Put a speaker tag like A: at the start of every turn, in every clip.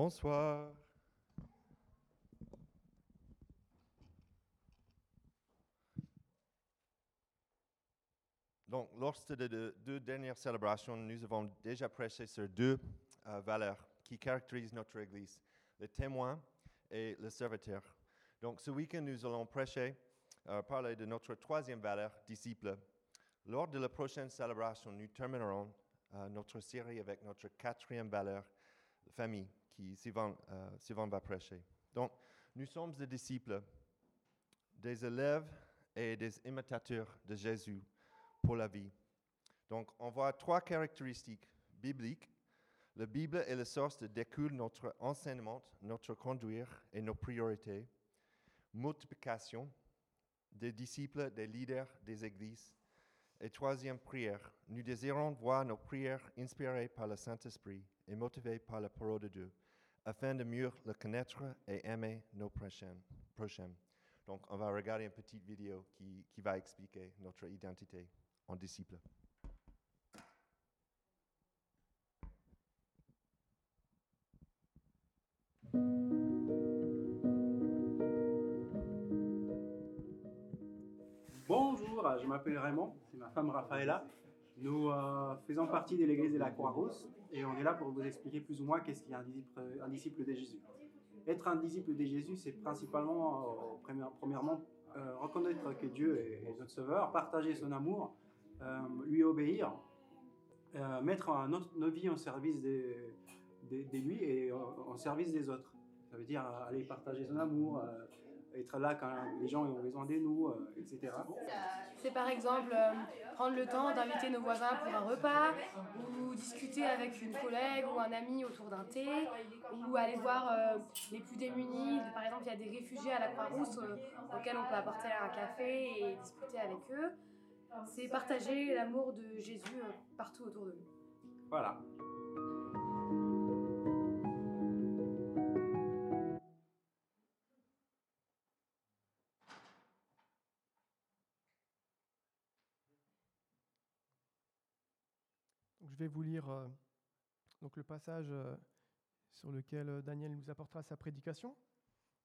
A: Bonsoir. Donc, lors deux, deux dernières célébrations, nous avons déjà prêché sur deux euh, valeurs qui caractérisent notre Église, le témoin et le serviteur. Donc, ce week-end, nous allons prêcher, euh, parler de notre troisième valeur, disciple. Lors de la prochaine célébration, nous terminerons euh, notre série avec notre quatrième valeur, famille, qui Sylvain, euh, va prêcher. Donc, nous sommes des disciples, des élèves et des imitateurs de Jésus pour la vie. Donc, on voit trois caractéristiques bibliques. La Bible est la source de découle notre enseignement, notre conduire et nos priorités. Multiplication des disciples, des leaders des églises. Et troisième prière, nous désirons voir nos prières inspirées par le Saint-Esprit et motivées par la parole de Dieu, afin de mieux le connaître et aimer nos prochains. Donc, on va regarder une petite vidéo qui, qui va expliquer notre identité en disciple.
B: Bonjour, je m'appelle Raymond, c'est ma femme Rafaela. Nous euh, faisons partie de l'église de la Croix-Rousse et on est là pour vous expliquer plus ou moins qu'est-ce qu'est un disciple, un disciple de Jésus. Être un disciple de Jésus, c'est principalement, euh, première- premièrement, euh, reconnaître que Dieu est, notre sauveur, partager son amour, lui obéir, mettre un autre- nos vies en service de, lui et en, en service des autres. Ça veut dire aller partager son amour, être là quand les gens ont besoin de nous, euh, etc.
C: C'est par exemple euh, prendre le temps d'inviter nos voisins pour un repas, ou discuter avec une collègue ou un ami autour d'un thé, ou aller voir euh, les plus démunis. Par exemple, il y a des réfugiés à la Croix-Rousse euh, auxquels on peut apporter un café et discuter avec eux. C'est partager l'amour de Jésus partout autour de nous.
B: Voilà.
D: Vais vous lire euh, donc, le passage euh, sur lequel euh, Daniel nous apportera sa prédication.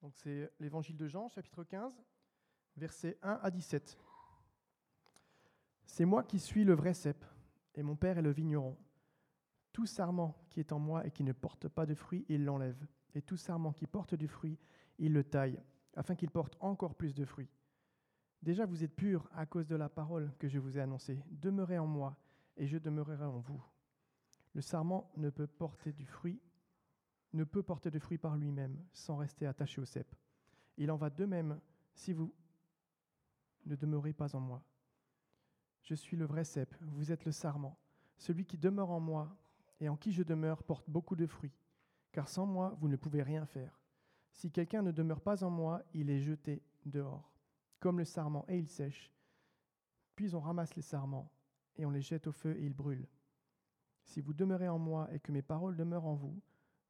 D: Donc, c'est l'évangile de Jean, chapitre 15, versets 1 à 17. C'est moi qui suis le vrai cep, et mon Père est le vigneron. Tout sarment qui est en moi et qui ne porte pas de fruit, il l'enlève. Et tout sarment qui porte du fruit, il le taille, afin qu'il porte encore plus de fruits. Déjà vous êtes purs à cause de la parole que je vous ai annoncée. Demeurez en moi, et je demeurerai en vous. Le sarment ne peut porter du fruit, ne peut porter de fruit par lui-même, sans rester attaché au cep. Il en va de même si vous ne demeurez pas en moi. Je suis le vrai cep, vous êtes le sarment. Celui qui demeure en moi et en qui je demeure porte beaucoup de fruits, car sans moi vous ne pouvez rien faire. Si quelqu'un ne demeure pas en moi, il est jeté dehors, comme le sarment, et il sèche. Puis on ramasse les sarments et on les jette au feu et ils brûlent. Si vous demeurez en moi et que mes paroles demeurent en vous,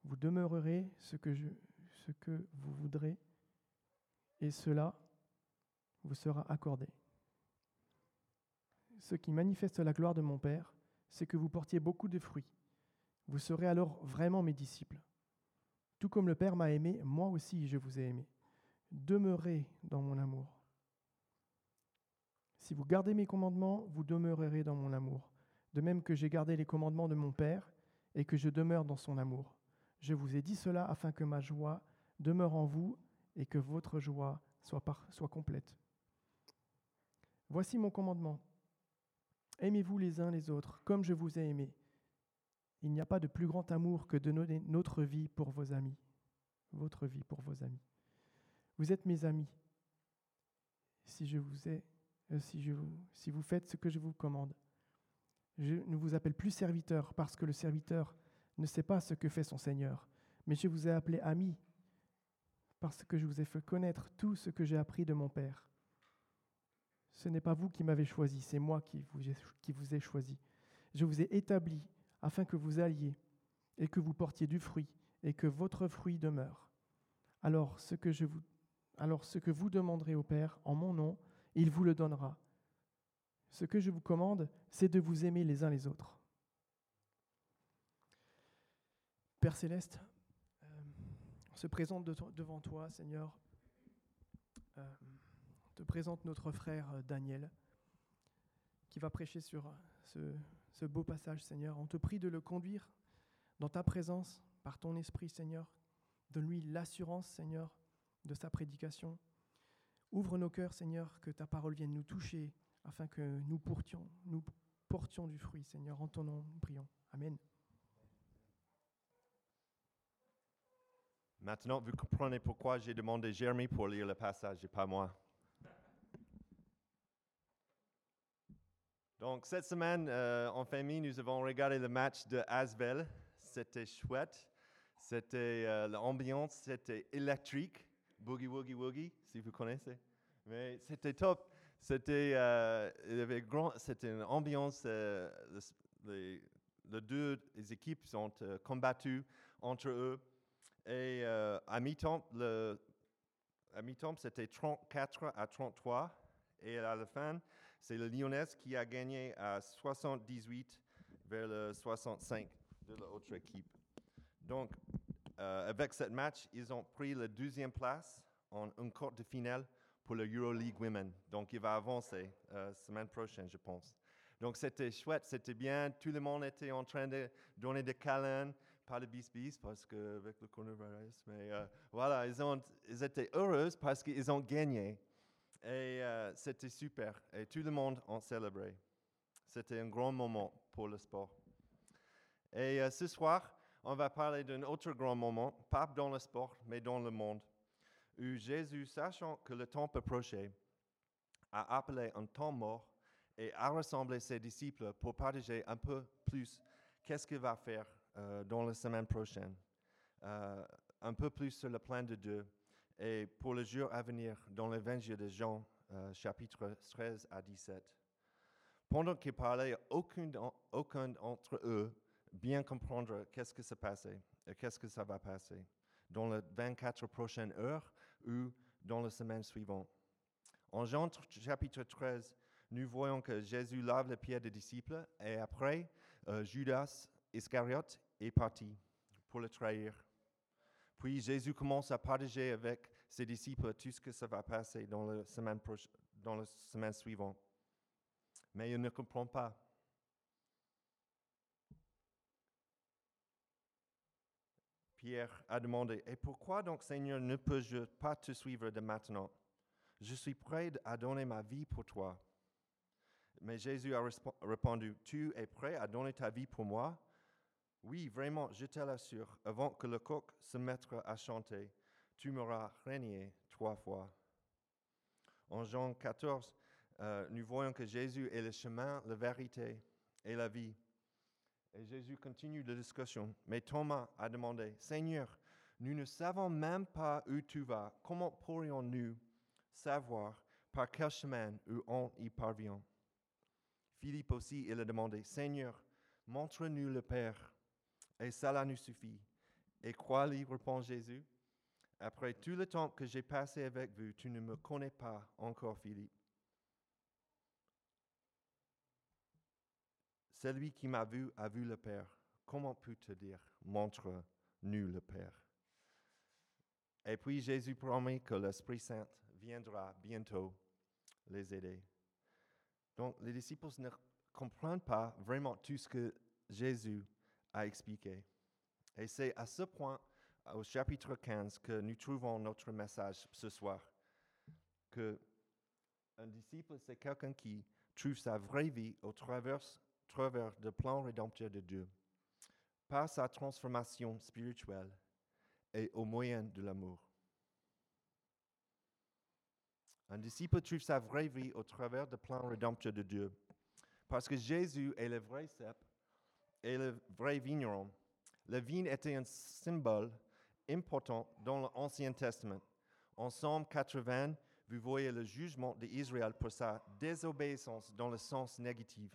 D: vous demeurerez ce que, je, ce que vous voudrez, et cela vous sera accordé. Ce qui manifeste la gloire de mon Père, c'est que vous portiez beaucoup de fruits. Vous serez alors vraiment mes disciples. Tout comme le Père m'a aimé, moi aussi je vous ai aimé. Demeurez dans mon amour. Si vous gardez mes commandements, vous demeurerez dans mon amour, de même que j'ai gardé les commandements de mon Père et que je demeure dans son amour. Je vous ai dit cela afin que ma joie demeure en vous et que votre joie soit, complète. Voici mon commandement. Aimez-vous les uns les autres comme je vous ai aimé. Il n'y a pas de plus grand amour que de donner notre vie pour vos amis. Votre vie pour vos amis. Vous êtes mes amis si je vous ai vous, si vous faites ce que je vous commande. Je ne vous appelle plus serviteur parce que le serviteur ne sait pas ce que fait son Seigneur, mais je vous ai appelé ami parce que je vous ai fait connaître tout ce que j'ai appris de mon Père. Ce n'est pas vous qui m'avez choisi, c'est moi qui vous, ai, qui vous ai choisi. Je vous ai établi afin que vous alliez et que vous portiez du fruit et que votre fruit demeure. Alors ce que, je vous, alors ce que vous demanderez au Père en mon nom, il vous le donnera. Ce que je vous commande, c'est de vous aimer les uns les autres. Père céleste, euh, se présente de- devant toi, Seigneur. Euh, on te présente notre frère euh, Daniel, qui va prêcher sur ce beau passage, Seigneur. On te prie de le conduire dans ta présence, par ton esprit, Seigneur. Donne-lui l'assurance, Seigneur, de sa prédication. Ouvre nos cœurs, Seigneur, que ta parole vienne nous toucher, afin que nous portions, du fruit, Seigneur. En ton nom, nous prions. Amen.
A: Maintenant, vous comprenez pourquoi j'ai demandé Jérémie pour lire le passage et pas moi. Donc, cette semaine, euh, en famille, nous avons regardé le match de Asvel. C'était chouette. C'était euh, l'ambiance, c'était électrique. Boogie Woogie Woogie, si vous connaissez. Mais c'était top. C'était euh, une ambiance. euh, le- les, deux équipes ont euh, combattu entre eux. Et euh, à mi-temps, mi-temps, c'était 34 à 33. Et à la fin, c'est le Lyonnais qui a gagné à 78 vers le 65 de l'autre équipe. Donc, euh, avec ce match, ils ont pris la deuxième place en un quart de finale pour le Euroleague Women. Donc, il va avancer euh, semaine prochaine, je pense. Donc, c'était chouette, c'était bien. Tout le monde était en train de donner des câlins, pas de bis-bis parce que avec le coronavirus. Mais euh, voilà, ils, ont, ils étaient heureux parce qu'ils ont gagné. Et euh, c'était super. Et tout le monde en célébrait. C'était un grand moment pour le sport. Et ce soir, on va parler d'un autre grand moment, pas dans le sport, mais dans le monde, où Jésus, sachant que le temps approchait, a appelé un temps mort et a rassemblé ses disciples pour partager un peu plus qu'est-ce qu'il va faire euh, dans la semaine prochaine, euh, un peu plus sur le plan de Dieu et pour le jour à venir dans l'évangile de Jean, euh, chapitre 13 à 17. Pendant qu'il parlait, aucun, d'en- aucun d'entre eux bien comprendre qu'est-ce que se passait et qu'est-ce que ça va passer dans les 24 prochaines heures ou dans la semaine suivante. En Jean tr- chapitre 13, nous voyons que Jésus lave les pieds des disciples et après, euh, Judas Iscariote est parti pour le trahir. Puis Jésus commence à partager avec ses disciples tout ce que ça va passer dans la semaine, dans la semaine suivante. Mais il ne comprend pas. Pierre a demandé, Et pourquoi donc Seigneur ne peux-je pas te suivre de maintenant? Je suis prêt à donner ma vie pour toi. Mais Jésus a répondu, Tu es prêt à donner ta vie pour moi Oui, vraiment, je te l'assure, avant que le coq se mette à chanter, tu m'auras régné trois fois. En Jean 14, euh, nous voyons que Jésus est le chemin, la vérité et la vie. Et Jésus continue la discussion. Mais Thomas a demandé, Seigneur, nous ne savons même pas où tu vas. Comment pourrions-nous savoir par quel chemin on y parvient? Philippe aussi, il a demandé, Seigneur, montre-nous le Père, et cela nous suffit. Et quoi lui répond Jésus? Après tout le temps que j'ai passé avec vous, tu ne me connais pas encore, Philippe. Celui qui m'a vu a vu le Père. Comment peux-tu dire, montre-nous le Père? Et puis Jésus promet que l'Esprit Saint viendra bientôt les aider. Donc les disciples ne comprennent pas vraiment tout ce que Jésus a expliqué. Et c'est à ce point, au chapitre 15, que nous trouvons notre message ce soir. Que un disciple, c'est quelqu'un qui trouve sa vraie vie au travers, travers le plan rédempteur de Dieu, par sa transformation spirituelle et au moyen de l'amour. Un disciple trouve sa vraie vie au travers du plan rédempteur de Dieu. Parce que Jésus est le vrai cep et le vrai vigneron. La vigne était un symbole important dans l'Ancien Testament. En Somme 80, vous voyez le jugement d'Israël pour sa désobéissance dans le sens négatif.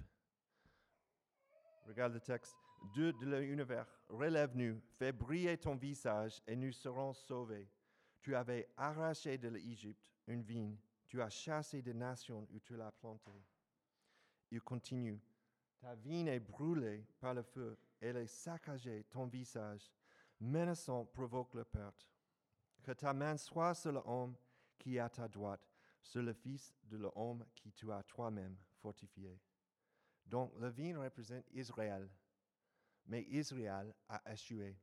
A: Regarde le texte. Dieu de l'univers, relève-nous, fais briller ton visage et nous serons sauvés. Tu avais arraché de l'Égypte une vigne, tu as chassé des nations où tu l'as plantée. Il continue. Ta vigne est brûlée par le feu, elle est saccagée, ton visage, menaçant provoque la perte. Que ta main soit sur l'homme qui est à ta droite, sur le fils de l'homme qui tu as toi-même fortifié. Donc, la vigne représente Israël, mais Israël a échoué.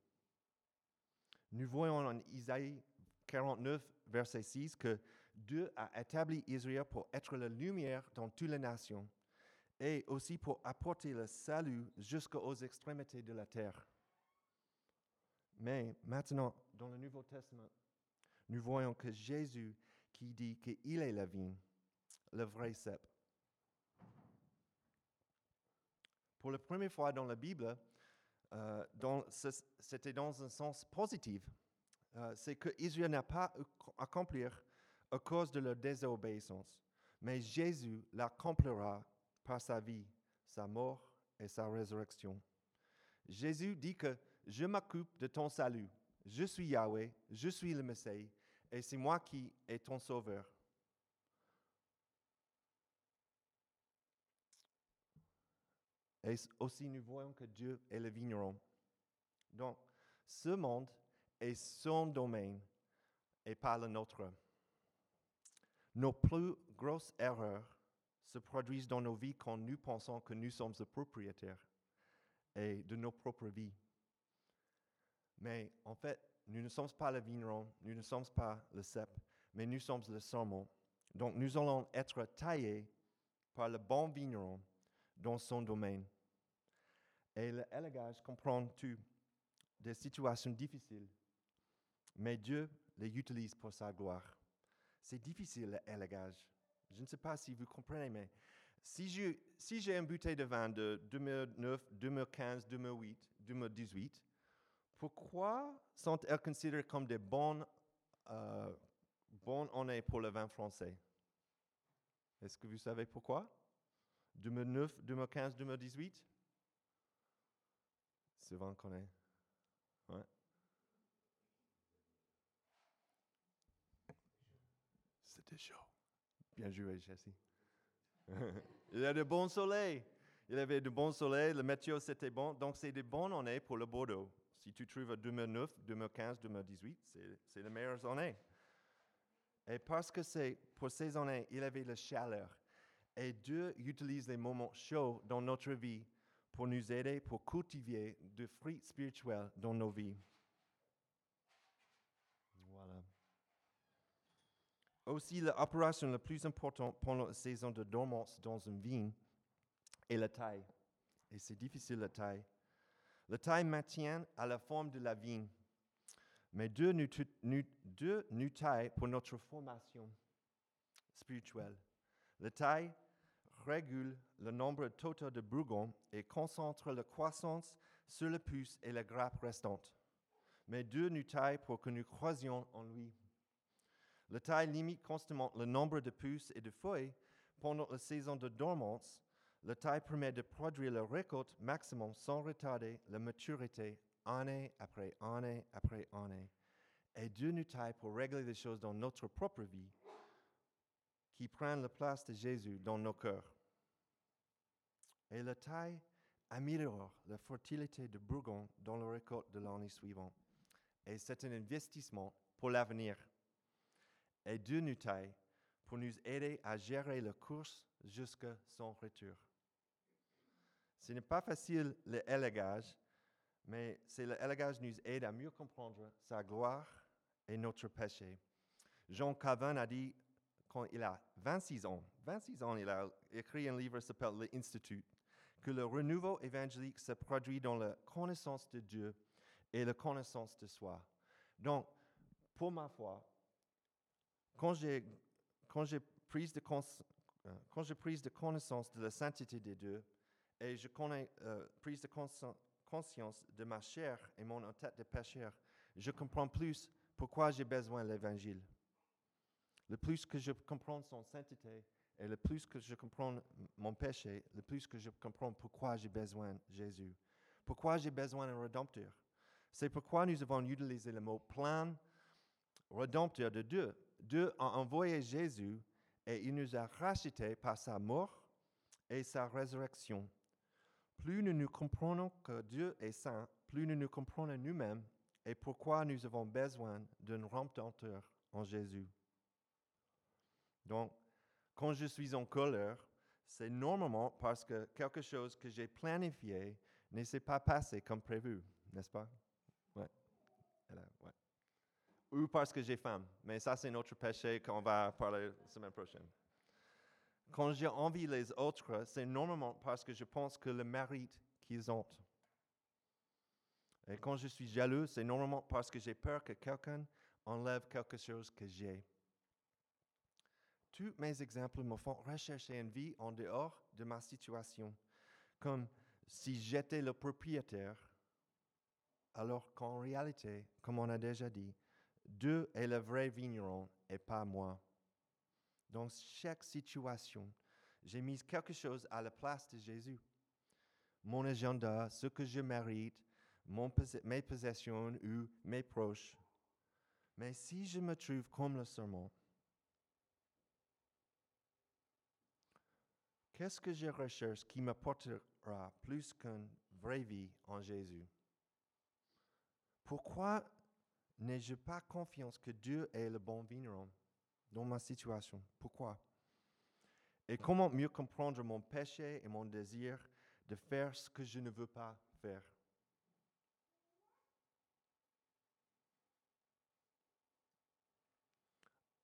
A: Nous voyons en Isaïe 49, verset 6, que Dieu a établi Israël pour être la lumière dans toutes les nations et aussi pour apporter le salut jusqu'aux extrémités de la terre. Mais maintenant, dans le Nouveau Testament, nous voyons que Jésus qui dit qu'il est la vigne, le vrai cep. Pour la première fois dans la Bible, euh, c'était dans un sens positif. Euh, c'est que Israël n'a pas accompli à cause de leur désobéissance, mais Jésus l'accomplira par sa vie, sa mort et sa résurrection. Jésus dit que je m'occupe de ton salut. Je suis Yahweh, je suis le Messie, et c'est moi qui est ton sauveur. Et aussi, nous voyons que Dieu est le vigneron. Donc, ce monde est son domaine et pas le nôtre. Nos plus grosses erreurs se produisent dans nos vies quand nous pensons que nous sommes le propriétaire et de nos propres vies. Mais en fait, nous ne sommes pas le vigneron, nous ne sommes pas le cep, mais nous sommes le serment. Donc nous allons être taillés par le bon vigneron dans son domaine. Et l'élagage comprend tout, des situations difficiles, mais Dieu les utilise pour sa gloire. C'est difficile l'élagage. Je ne sais pas si vous comprenez, mais si j'ai si une bouteille de vin de 2009, 2015, 2008, 2018, pourquoi sont-elles considérées comme des bonnes, euh, bonnes années pour le vin français? Est-ce que vous savez pourquoi? 2009, 2015, 2018 Qu'on est. Ouais. C'était chaud. Bien joué, Jesse. Il y a de bons soleils. Il y avait de bons soleils, le météo c'était bon. Donc c'est des bonnes années pour le Bordeaux. Si tu trouves à 2009, 2015, 2018, c'est- c'est les meilleures années. Et parce que c'est pour ces années, il avait la chaleur. Et Dieu utilise les moments chauds dans notre vie pour nous aider, pour cultiver des fruits spirituels dans nos vies. Voilà. Aussi, l'opération la plus importante pendant la saison de dormance dans une vigne est la taille. Et c'est difficile la taille. La taille maintient à la forme de la vigne. Mais Dieu nous, nous- Dieu nous taille pour notre formation spirituelle. La taille régule le nombre total de bourgons et concentre la croissance sur le pouce et la grappe restante. Mais Dieu nous taille pour que nous croisions en lui. La taille limite constamment le nombre de pousses et de feuilles pendant la saison de dormance. La taille permet de produire la récolte maximum sans retarder la maturité année après année après année. Et Dieu nous taille pour régler les choses dans notre propre vie qui prennent la place de Jésus dans nos cœurs. Et la taille améliore la fertilité de bourgon dans la récolte de l'année suivante. Et c'est un investissement pour l'avenir. Et Dieu nous taille pour nous aider à gérer la course jusqu'à son retour. Ce n'est pas facile l'élagage, mais c'est l'élagage nous aide à mieux comprendre sa gloire et notre péché. Jean Calvin a dit quand il a 26 ans, 26 ans, il a écrit un livre qui s'appelle L'Institut, que le renouveau évangélique se produit dans la connaissance de Dieu et la connaissance de soi. Donc, pour ma foi, quand j'ai, quand j'ai pris de, euh, quand j'ai de connaissance de la sainteté de Dieu et je connais euh, prise de consci- conscience de ma chair et mon tête de pécheur, je comprends plus pourquoi j'ai besoin de l'évangile. Le plus que je comprends son sainteté et le plus que je comprends mon péché, le plus que je comprends pourquoi j'ai besoin de Jésus. Pourquoi j'ai besoin d'un rédempteur. C'est pourquoi nous avons utilisé le mot plan rédempteur de Dieu. Dieu a envoyé Jésus et il nous a rachetés par sa mort et sa résurrection. Plus nous nous comprenons que Dieu est saint, plus nous nous comprenons nous-mêmes et pourquoi nous avons besoin d'un rédempteur en Jésus. Donc, quand je suis en colère, c'est normalement parce que quelque chose que j'ai planifié ne s'est pas passé comme prévu, n'est-ce pas? Ouais. Ou parce que j'ai faim. Mais ça, c'est notre péché qu'on va parler la semaine prochaine. Quand j'ai envie les autres, c'est normalement parce que je pense que le mérite qu'ils ont. Et quand je suis jaloux, c'est normalement parce que j'ai peur que quelqu'un enlève quelque chose que j'ai. Tous mes exemples me font rechercher une vie en dehors de ma situation, comme si j'étais le propriétaire, alors qu'en réalité, comme on a déjà dit, Dieu est le vrai vigneron et pas moi. Dans chaque situation, j'ai mis quelque chose à la place de Jésus. Mon agenda, ce que je mérite, mes possessions ou mes proches. Mais si je me trouve comme le serment, qu'est-ce que je recherche qui m'apportera plus qu'une vraie vie en Jésus? Pourquoi n'ai-je pas confiance que Dieu est le bon vigneron dans ma situation? Pourquoi? Et comment mieux comprendre mon péché et mon désir de faire ce que je ne veux pas faire?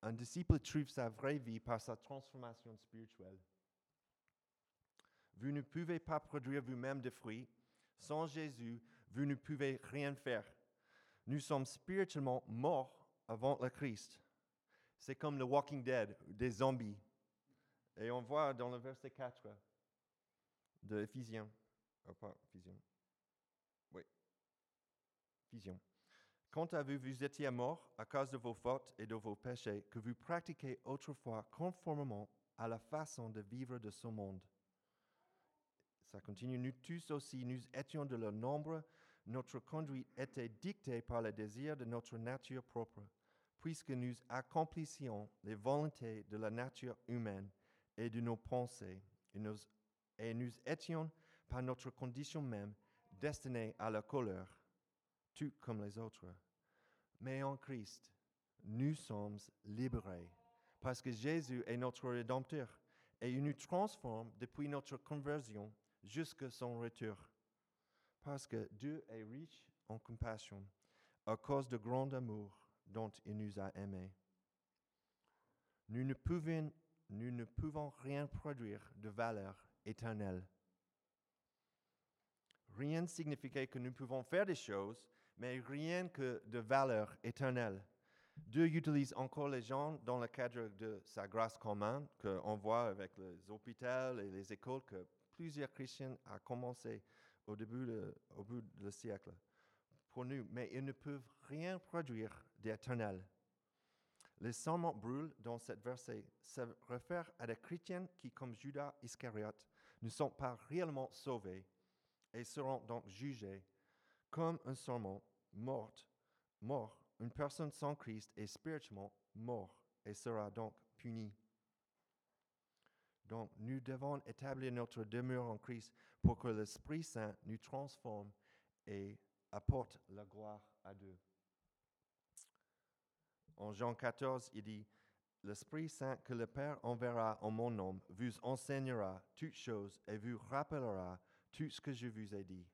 A: Un disciple trouve sa vraie vie par sa transformation spirituelle. Vous ne pouvez pas produire vous-même de fruits. Sans Jésus, vous ne pouvez rien faire. Nous sommes spirituellement morts avant le Christ. C'est comme le Walking Dead, des zombies. Et on voit dans le verset 4 de Éphésiens. Oh, pas Éphésiens. Oui. Éphésiens. Quant à vous, vous étiez morts à cause de vos fautes et de vos péchés que vous pratiquez autrefois conformément à la façon de vivre de ce monde. Ça continue. Nous tous aussi, nous étions de leur nombre. Notre conduite était dictée par le désir de notre nature propre, puisque nous accomplissions les volontés de la nature humaine et de nos pensées, et nous, et nous étions, par notre condition même, destinés à la colère, tout comme les autres. Mais en Christ, nous sommes libérés, parce que Jésus est notre Rédempteur, et il nous transforme depuis notre conversion jusqu'à son retour. Parce que Dieu est riche en compassion, à cause du grand amour dont il nous a aimés. Nous ne pouvons, rien produire de valeur éternelle. Rien ne signifiait que nous pouvons faire des choses, mais rien que de valeur éternelle. Dieu utilise encore les gens dans le cadre de sa grâce commune, qu'on voit avec les hôpitaux et les écoles, que plusieurs chrétiens ont commencé au début de, au bout du siècle pour nous, mais ils ne peuvent rien produire d'éternel. Les serments brûlent dans cette verset se réfèrent à des chrétiens qui, comme Judas Iscariote, ne sont pas réellement sauvés et seront donc jugés comme un serment mort. Mort, une personne sans Christ est spirituellement mort et sera donc punie. Donc, nous devons établir notre demeure en Christ pour que l'Esprit Saint nous transforme et apporte la gloire à Dieu. En Jean 14, il dit, L'Esprit Saint que le Père enverra en mon nom vous enseignera toutes choses et vous rappellera tout ce que je vous ai dit.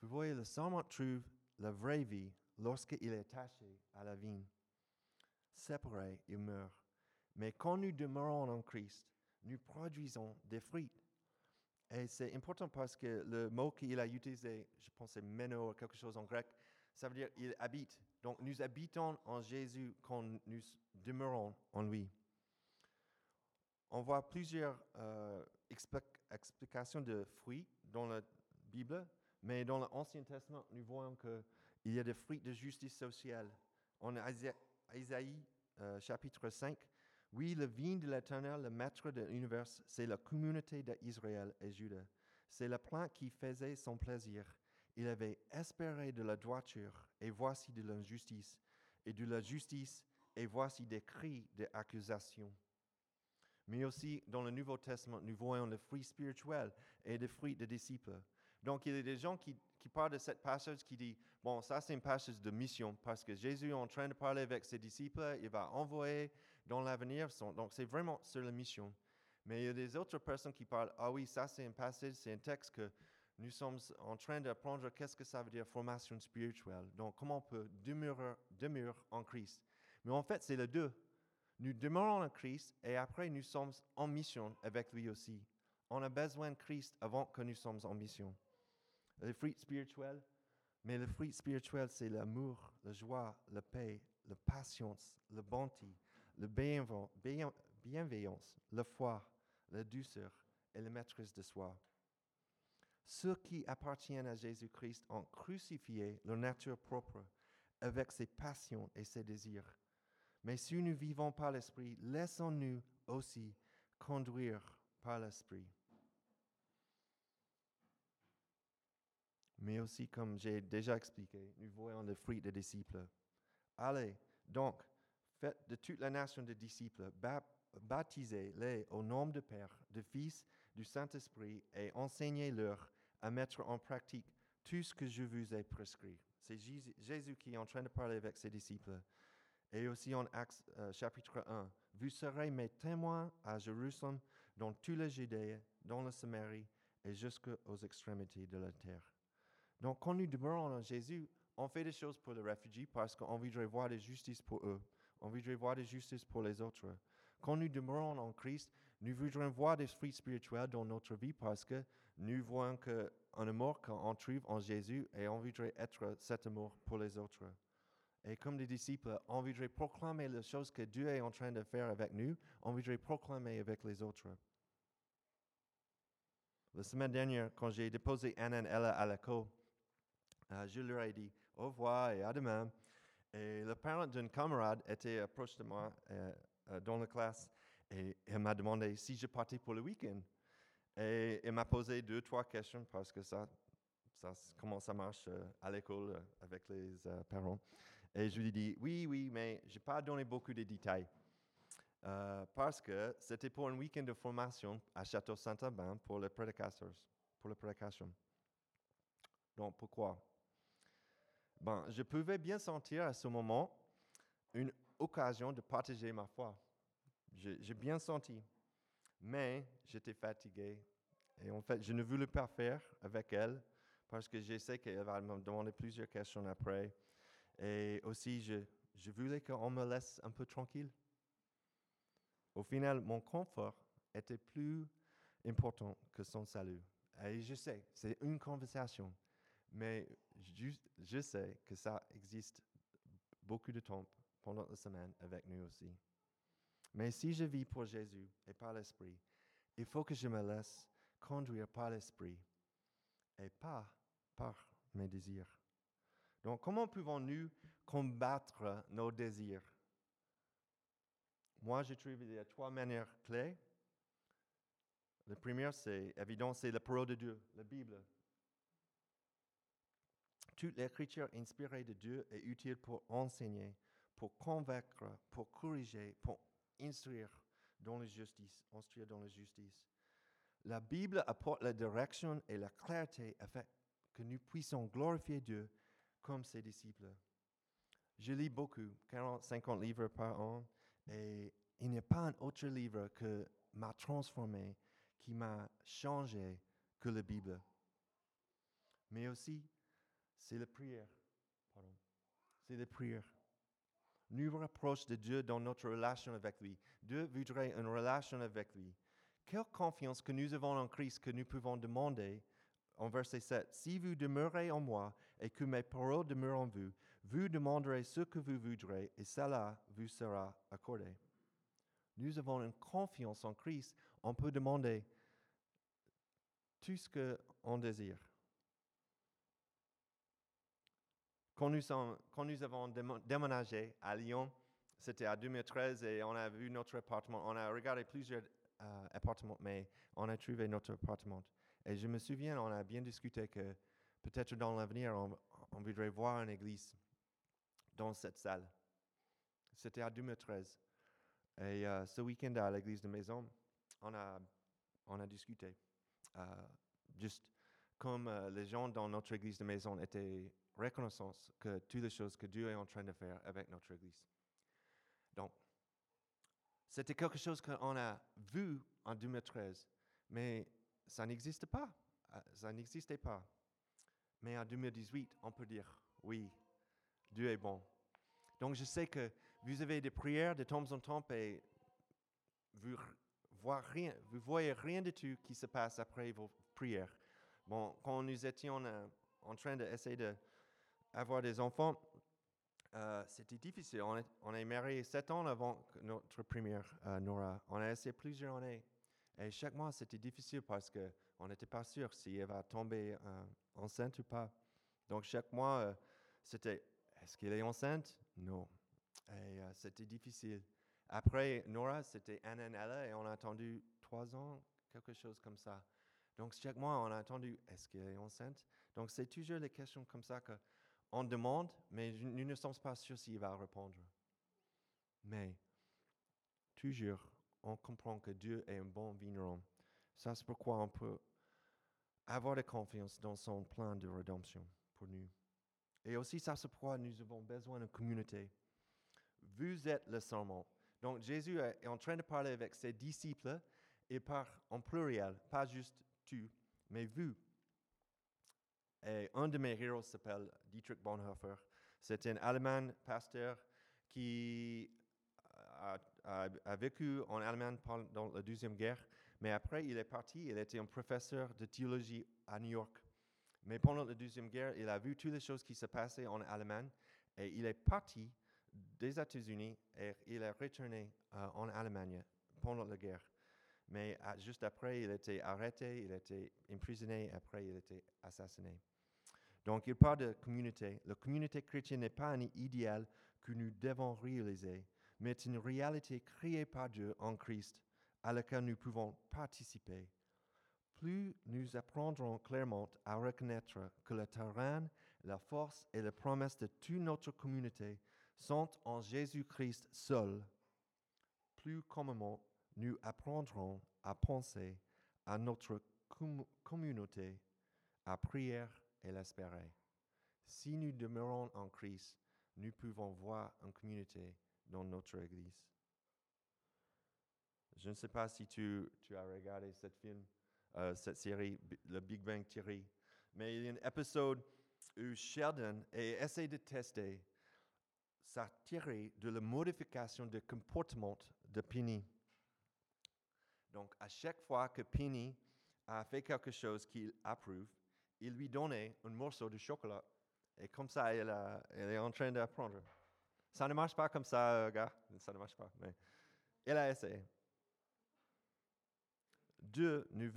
A: Vous voyez, le serment trouve la vraie vie lorsqu'il est attaché à la vigne. Séparé, il meurt. Mais quand nous demeurons en Christ, nous produisons des fruits. Et c'est important parce que le mot qu'il a utilisé, je pense c'est meno, quelque chose en grec, ça veut dire il habite. Donc nous habitons en Jésus quand nous demeurons en lui. On voit plusieurs euh, expli- explications de fruits dans la Bible, mais dans l'Ancien Testament, nous voyons qu'il y a des fruits de justice sociale. En Isa- Isaïe euh, chapitre 5, oui, le vigne de l'Éternel, le maître de l'univers, c'est la communauté d'Israël et Juda. C'est le plan qui faisait son plaisir. Il avait espéré de la droiture, et voici de l'injustice, et de la justice, et voici des cris d'accusation. Mais aussi dans le Nouveau Testament, nous voyons le fruit spirituel et le fruit des disciples. Donc, il y a des gens qui, qui parlent de cette passage qui dit, bon, ça c'est une passage de mission, parce que Jésus est en train de parler avec ses disciples, il va envoyer dans l'avenir, donc c'est vraiment sur la mission. Mais il y a des autres personnes qui parlent, ah oui, ça c'est un passage, c'est un texte que nous sommes en train d'apprendre qu'est-ce que ça veut dire formation spirituelle? Donc, comment on peut demeurer, en Christ? Mais en fait, c'est les deux. Nous demeurons en Christ et après, nous sommes en mission avec lui aussi. On a besoin de Christ avant que nous sommes en mission. Le fruit spirituel, mais le fruit spirituel, c'est l'amour, la joie, la paix, la patience, la bonté, la bienve- bien- bienveillance, la foi, la douceur et la maîtrise de soi. Ceux qui appartiennent à Jésus-Christ ont crucifié leur nature propre avec ses passions et ses désirs. Mais si nous vivons par l'Esprit, laissons-nous aussi conduire par l'Esprit. Mais aussi, comme j'ai déjà expliqué, nous voyons le fruit des disciples. Allez, donc, faites de toute la nation de disciples, bap- baptisez-les au nom du Père, du Fils, du Saint-Esprit et enseignez-leur à mettre en pratique tout ce que je vous ai prescrit. C'est Jésus, qui est en train de parler avec ses disciples. Et aussi en Actes euh, chapitre 1, vous serez mes témoins à Jérusalem, dans toute la Judée, dans la Samarie et jusqu'aux extrémités de la terre. Donc, quand nous demeurons en Jésus, on fait des choses pour les réfugiés parce qu'on voudrait voir de justice pour eux. On voudrait voir de justice pour les autres. Quand nous demeurons en Christ, nous voudrions voir des fruits spirituels dans notre vie parce que nous voyons qu'un amour qu'on trouve en Jésus et on voudrait être cet amour pour les autres. Et comme des disciples, on voudrait proclamer les choses que Dieu est en train de faire avec nous, on voudrait proclamer avec les autres. La semaine dernière, quand j'ai déposé Anna et Ella à l'école, euh, je leur ai dit au revoir et à demain. Et le parent d'un camarade était proche de moi euh, euh, dans la classe et m'a demandé si je partais pour le week-end. Et elle m'a posé deux, trois questions parce que ça, comment ça marche euh, à l'école avec les parents. Et je lui ai dit oui, oui, mais je n'ai pas donné beaucoup de détails. Parce que c'était pour un week-end de formation à Château Saint-Aubin pour les prédicateurs, pour les. Donc, pourquoi? Ben, Je pouvais bien sentir à ce moment une occasion de partager ma foi. J'ai bien senti, mais j'étais fatigué. Et en fait, je ne voulais pas faire avec elle parce que je sais qu'elle va me demander plusieurs questions après. Et aussi, je, je voulais qu'on me laisse un peu tranquille. Au final, mon confort était plus important que son salut. Et je sais, c'est une conversation, mais je, sais que ça existe beaucoup de temps pendant la semaine avec nous aussi. Mais si je vis pour Jésus et par l'Esprit, il faut que je me laisse conduire par l'Esprit et pas par mes désirs. Donc, comment pouvons-nous combattre nos désirs? Moi, y a trois manières clés. La première, c'est évident, c'est la parole de Dieu, la Bible. Toute l'écriture inspirée de Dieu est utile pour enseigner, pour convaincre, pour corriger, pour instruire dans la justice, instruire dans la justice. La Bible apporte la direction et la clarté afin que nous puissions glorifier Dieu comme ses disciples. Je lis beaucoup, 40, 50 livres par an, et il n'y a pas un autre livre que m'a transformé, qui m'a changé que la Bible. Mais aussi, c'est la prière. Pardon. C'est la prière. Nous rapproche de Dieu dans notre relation avec lui. Dieu voudrait une relation avec lui. Quelle confiance que nous avons en Christ que nous pouvons demander en verset 7, Si vous demeurez en moi et que mes paroles demeurent en vous, vous demanderez ce que vous voudrez et cela vous sera accordé. Nous avons une confiance en Christ, on peut demander tout ce qu'on désire. Quand nous, avons déménagé à Lyon, c'était en 2013 et on a vu notre appartement. On a regardé plusieurs euh, appartements, mais on a trouvé notre appartement. Et je me souviens, on a bien discuté que peut-être dans l'avenir, on, voudrait voir une église dans cette salle. C'était en 2013. Et euh, ce week-end à l'église de maison, on a, discuté. Euh, juste comme les gens dans notre église de maison étaient reconnaissants que toutes les choses que Dieu est en train de faire avec notre église. Donc, c'était quelque chose qu'on a vu en 2013, mais ça n'existe pas. Ça n'existait pas. Mais en 2018, on peut dire, oui, Dieu est bon. Donc, je sais que vous avez des prières de temps en temps et vous voyez rien, voyez rien du tout qui se passe après vos prières. Bon, quand nous étions en train d'essayer d'avoir des enfants, euh, c'était difficile. On est, on sept ans avant que notre première euh, Nora. On a essayé plusieurs années. Et chaque mois, c'était difficile parce qu'on n'était pas sûr si elle va tomber euh, enceinte ou pas. Donc, chaque mois, c'était est-ce qu'elle est enceinte? Non. Et c'était difficile. Après Nora, c'était Anna et on a attendu trois ans, quelque chose comme ça. Donc, chaque mois, on a attendu est-ce qu'elle est enceinte? Donc, c'est toujours les questions comme ça qu'on demande, mais nous ne sommes pas sûrs s'il va répondre. Mais, toujours, on comprend que Dieu est un bon vigneron. Ça, c'est pourquoi on peut avoir de confiance dans son plan de rédemption pour nous. Et aussi, ça, c'est pourquoi nous avons besoin de communauté. Vous êtes le serment. Donc, Jésus est est en train de parler avec ses disciples et par en pluriel, pas juste tu, mais vous. Et un de mes héros s'appelle Dietrich Bonhoeffer. C'est un Allemand pasteur qui a, vécu en Allemagne pendant la Deuxième Guerre, mais après il est parti, il était un professeur de théologie à New York. Mais pendant la Deuxième Guerre, il a vu toutes les choses qui se passaient en Allemagne et il est parti des États-Unis et il est retourné euh, en Allemagne pendant la guerre. Mais ah, juste après, il était arrêté, il était emprisonné, après il était assassiné. Donc il parle de communauté. La communauté chrétienne n'est pas un idéal que nous devons réaliser, mais une réalité créée par Dieu en Christ à laquelle nous pouvons participer. Plus nous apprendrons clairement à reconnaître que le terrain, la force et la promesse de toute notre communauté sont en Jésus-Christ seul, plus communément nous apprendrons à penser à notre com- communauté, à prier et l'espérer. Si nous demeurons en Christ, nous pouvons voir une communauté dans notre Église. Je ne sais pas si tu, as regardé cette film, euh, série, le Big Bang Theory, mais il y a un épisode où Sheldon a essayé de tester sa théorie de la modification de comportement de Penny. Donc, à chaque fois que Penny a fait quelque chose qu'il approuve, il lui donnait un morceau de chocolat. Et comme ça, elle, est en train d'apprendre. Ça ne marche pas comme ça, euh, gars. Ça ne marche pas. Elle a essayé. Dieu ne,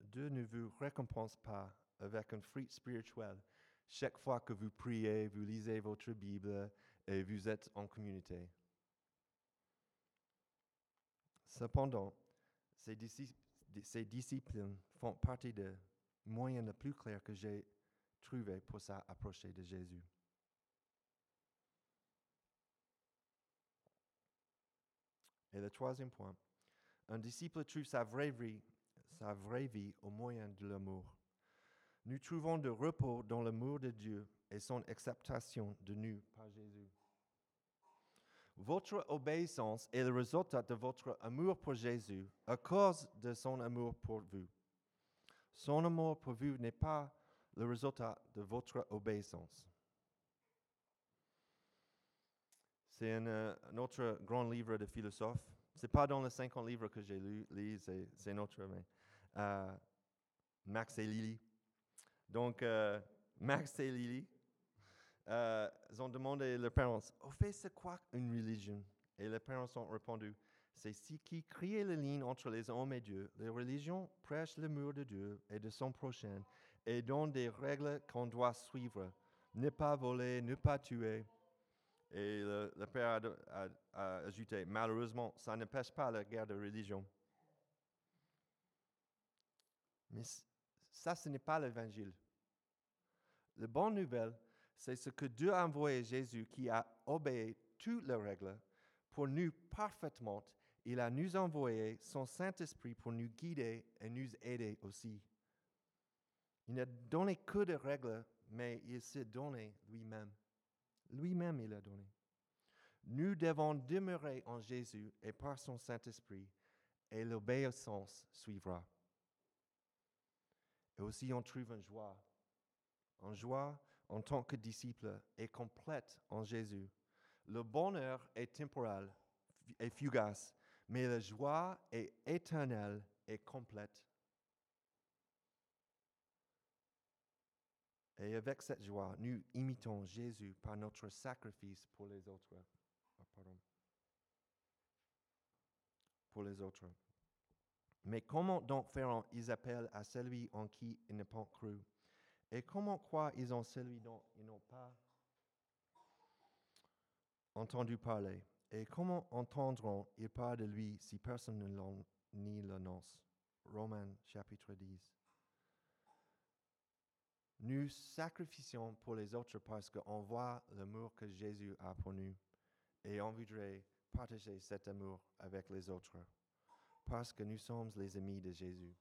A: Dieu ne vous récompense pas avec un fruit spirituel chaque fois que vous priez, vous lisez votre Bible et vous êtes en communauté. Cependant, ces, disci- ces disciplines font partie des moyens les plus clairs que j'ai trouvés pour s'approcher de Jésus. Et le troisième point, un disciple trouve sa vraie vie, sa vraie vie au moyen de l'amour. Nous trouvons de repos dans l'amour de Dieu et son acceptation de nous par Jésus. Votre obéissance est le résultat de votre amour pour Jésus à cause de son amour pour vous. Son amour pour vous n'est pas le résultat de votre obéissance. C'est un, autre grand livre de philosophe. C'est pas dans les 50 livres que j'ai lu, lu, c'est, autre, mais euh, Max et Lily. Donc, euh, Max et Lily, euh, ils ont demandé à leurs parents, au fait, c'est quoi une religion Et les parents ont répondu, c'est ce qui crée le lien entre les hommes et Dieu. Les religions prêchent l'amour de Dieu et de son prochain et donnent des règles qu'on doit suivre. Ne pas voler, ne pas tuer. Et le, le père a, ajouté, malheureusement, ça n'empêche pas la guerre de religion. Mais ça, ce n'est pas l'évangile. La bonne nouvelle, c'est ce que Dieu a envoyé Jésus qui a obéi toutes les règles pour nous parfaitement. Il a nous envoyé son Saint-Esprit pour nous guider et nous aider aussi. Il n'a donné que des règles, mais il s'est donné lui-même. Lui-même, il a donné. Nous devons demeurer en Jésus et par son Saint-Esprit, et l'obéissance suivra. Et aussi, on trouve une joie. Une joie en tant que disciple est complète en Jésus. Le bonheur est temporel et fugace, mais la joie est éternelle et complète. Et avec cette joie, nous imitons Jésus par notre sacrifice pour les autres. Ah, pardon. Pour les autres. Mais comment donc feront-ils appel à celui en qui ils n'ont pas cru Et comment croient-ils en celui dont ils n'ont pas entendu parler? Et comment entendront-ils parler de lui si personne ne l'annonce? Romains chapitre 10. Nous sacrifions pour les autres parce qu'on voit l'amour que Jésus a pour nous et on voudrait partager cet amour avec les autres parce que nous sommes les amis de Jésus.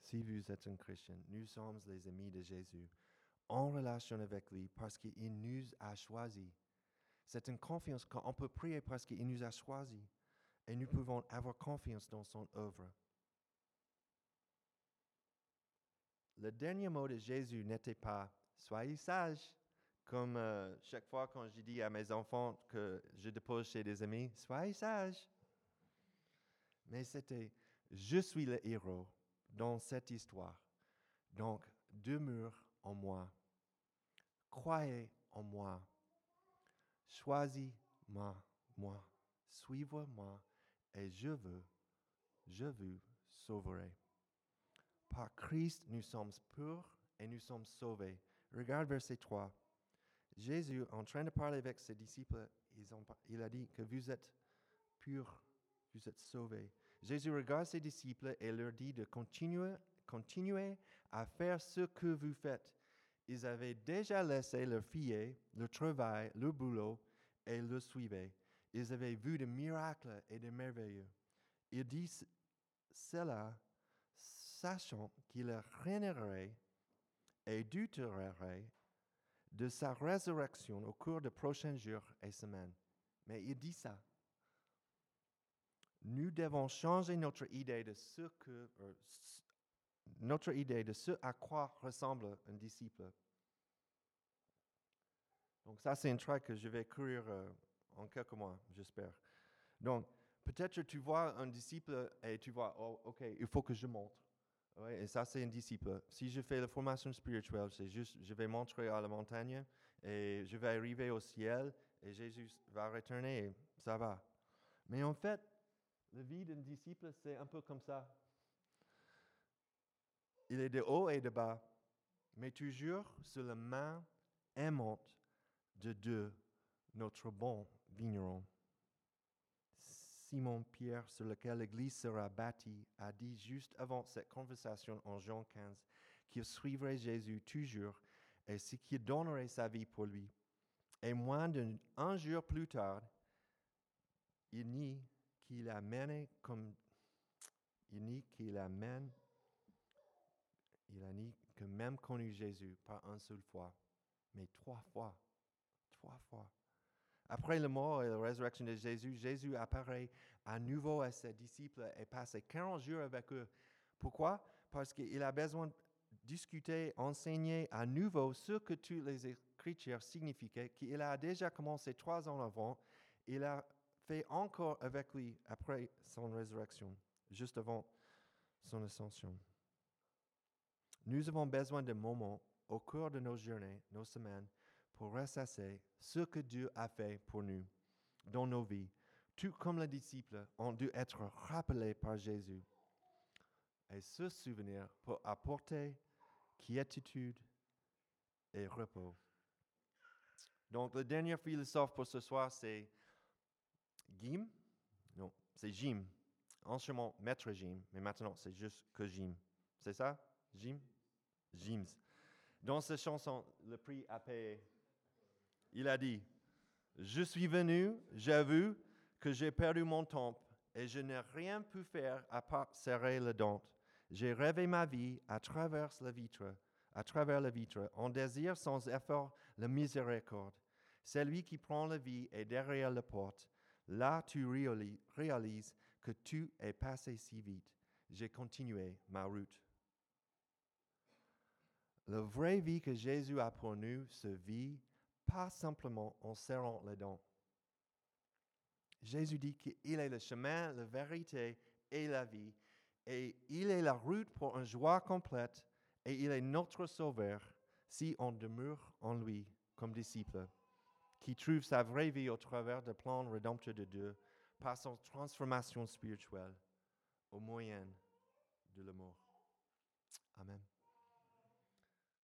A: Si vous êtes un chrétien, nous sommes les amis de Jésus en relation avec lui parce qu'il nous a choisis. C'est une confiance qu'on peut prier parce qu'il nous a choisis et nous pouvons avoir confiance dans son œuvre. Le dernier mot de Jésus n'était pas soyez sages, comme euh, chaque fois quand je dis à mes enfants que je dépose chez des amis, soyez sages. Mais c'était je suis le héros dans cette histoire. Donc, demeure en moi. Croyez en moi. Choisis-moi, moi. Suivez-moi et je veux, je vous sauverai. Par Christ, nous sommes purs et nous sommes sauvés. Regarde verset 3. Jésus, en train de parler avec ses disciples, il a dit que vous êtes purs, vous êtes sauvés. Jésus regarde ses disciples et leur dit de continuer, continuer à faire ce que vous faites. Ils avaient déjà laissé leur fille, le travail, le boulot et le suivaient. Ils avaient vu des miracles et des merveilleux. Il dit c- cela sachant qu'il régnerait et douterait de sa résurrection au cours des prochains jours et semaines. Mais il dit ça. Nous devons changer notre idée de ce que euh, notre idée de ce à quoi ressemble un disciple. Donc ça, c'est un trait que je vais courir euh, en quelques mois, j'espère. Donc, peut-être tu vois un disciple et tu vois, oh, ok, il faut que je monte. Ouais, et ça, c'est un disciple. Si je fais la formation spirituelle, c'est juste, je vais montrer à la montagne et je vais arriver au ciel et Jésus va retourner et ça va. Mais en fait, la vie d'un disciple, c'est un peu comme ça. Il est de haut et de bas, mais toujours sur la main aimante de Dieu, notre bon vigneron. Simon-Pierre, sur lequel l'Église sera bâtie, a dit juste avant cette conversation en Jean 15 qu'il suivrait Jésus toujours et ce qu'il donnerait sa vie pour lui. Et moins d'un jour plus tard, il nie qu'il a mené comme il nie qu'il a même il a ni que même connu Jésus pas une seule fois, mais trois fois. Trois fois. Après le mort et la résurrection de Jésus, Jésus apparaît à nouveau à ses disciples et passe 40 jours avec eux. Pourquoi? Parce qu'il a besoin de discuter, enseigner à nouveau ce que toutes les Écritures signifiaient, qu'il a déjà commencé trois ans avant. Il a fait encore avec lui après son résurrection, juste avant son ascension. Nous avons besoin de moments au cours de nos journées, nos semaines, pour ressasser ce que Dieu a fait pour nous dans nos vies, tout comme les disciples ont dû être rappelés par Jésus. Et ce souvenir pour apporter quiétude et repos. Donc, le dernier philosophe pour ce soir, c'est Jim. Non, c'est Jim. Anciennement maître Jim, mais maintenant c'est juste que Jim. C'est ça? Jim? Jims. Dans cette chanson, le prix payer, il a dit Je suis venu, j'avoue que j'ai perdu mon temps et je n'ai rien pu faire à part serrer les dents. J'ai rêvé ma vie à travers la vitre, à travers la vitre, on désire sans effort la miséricorde. Celui qui prend la vie est derrière la porte. Là, tu réali- réalises que tu es passé si vite. J'ai continué ma route. La vraie vie que Jésus a pour nous se vit pas simplement en serrant les dents. Jésus dit qu'il est le chemin, la vérité et la vie. Et il est la route pour une joie complète. Et il est notre sauveur si on demeure en lui comme disciple, qui trouve sa vraie vie au travers du plan rédempteur de Dieu par son transformation spirituelle au moyen de l'amour. Amen.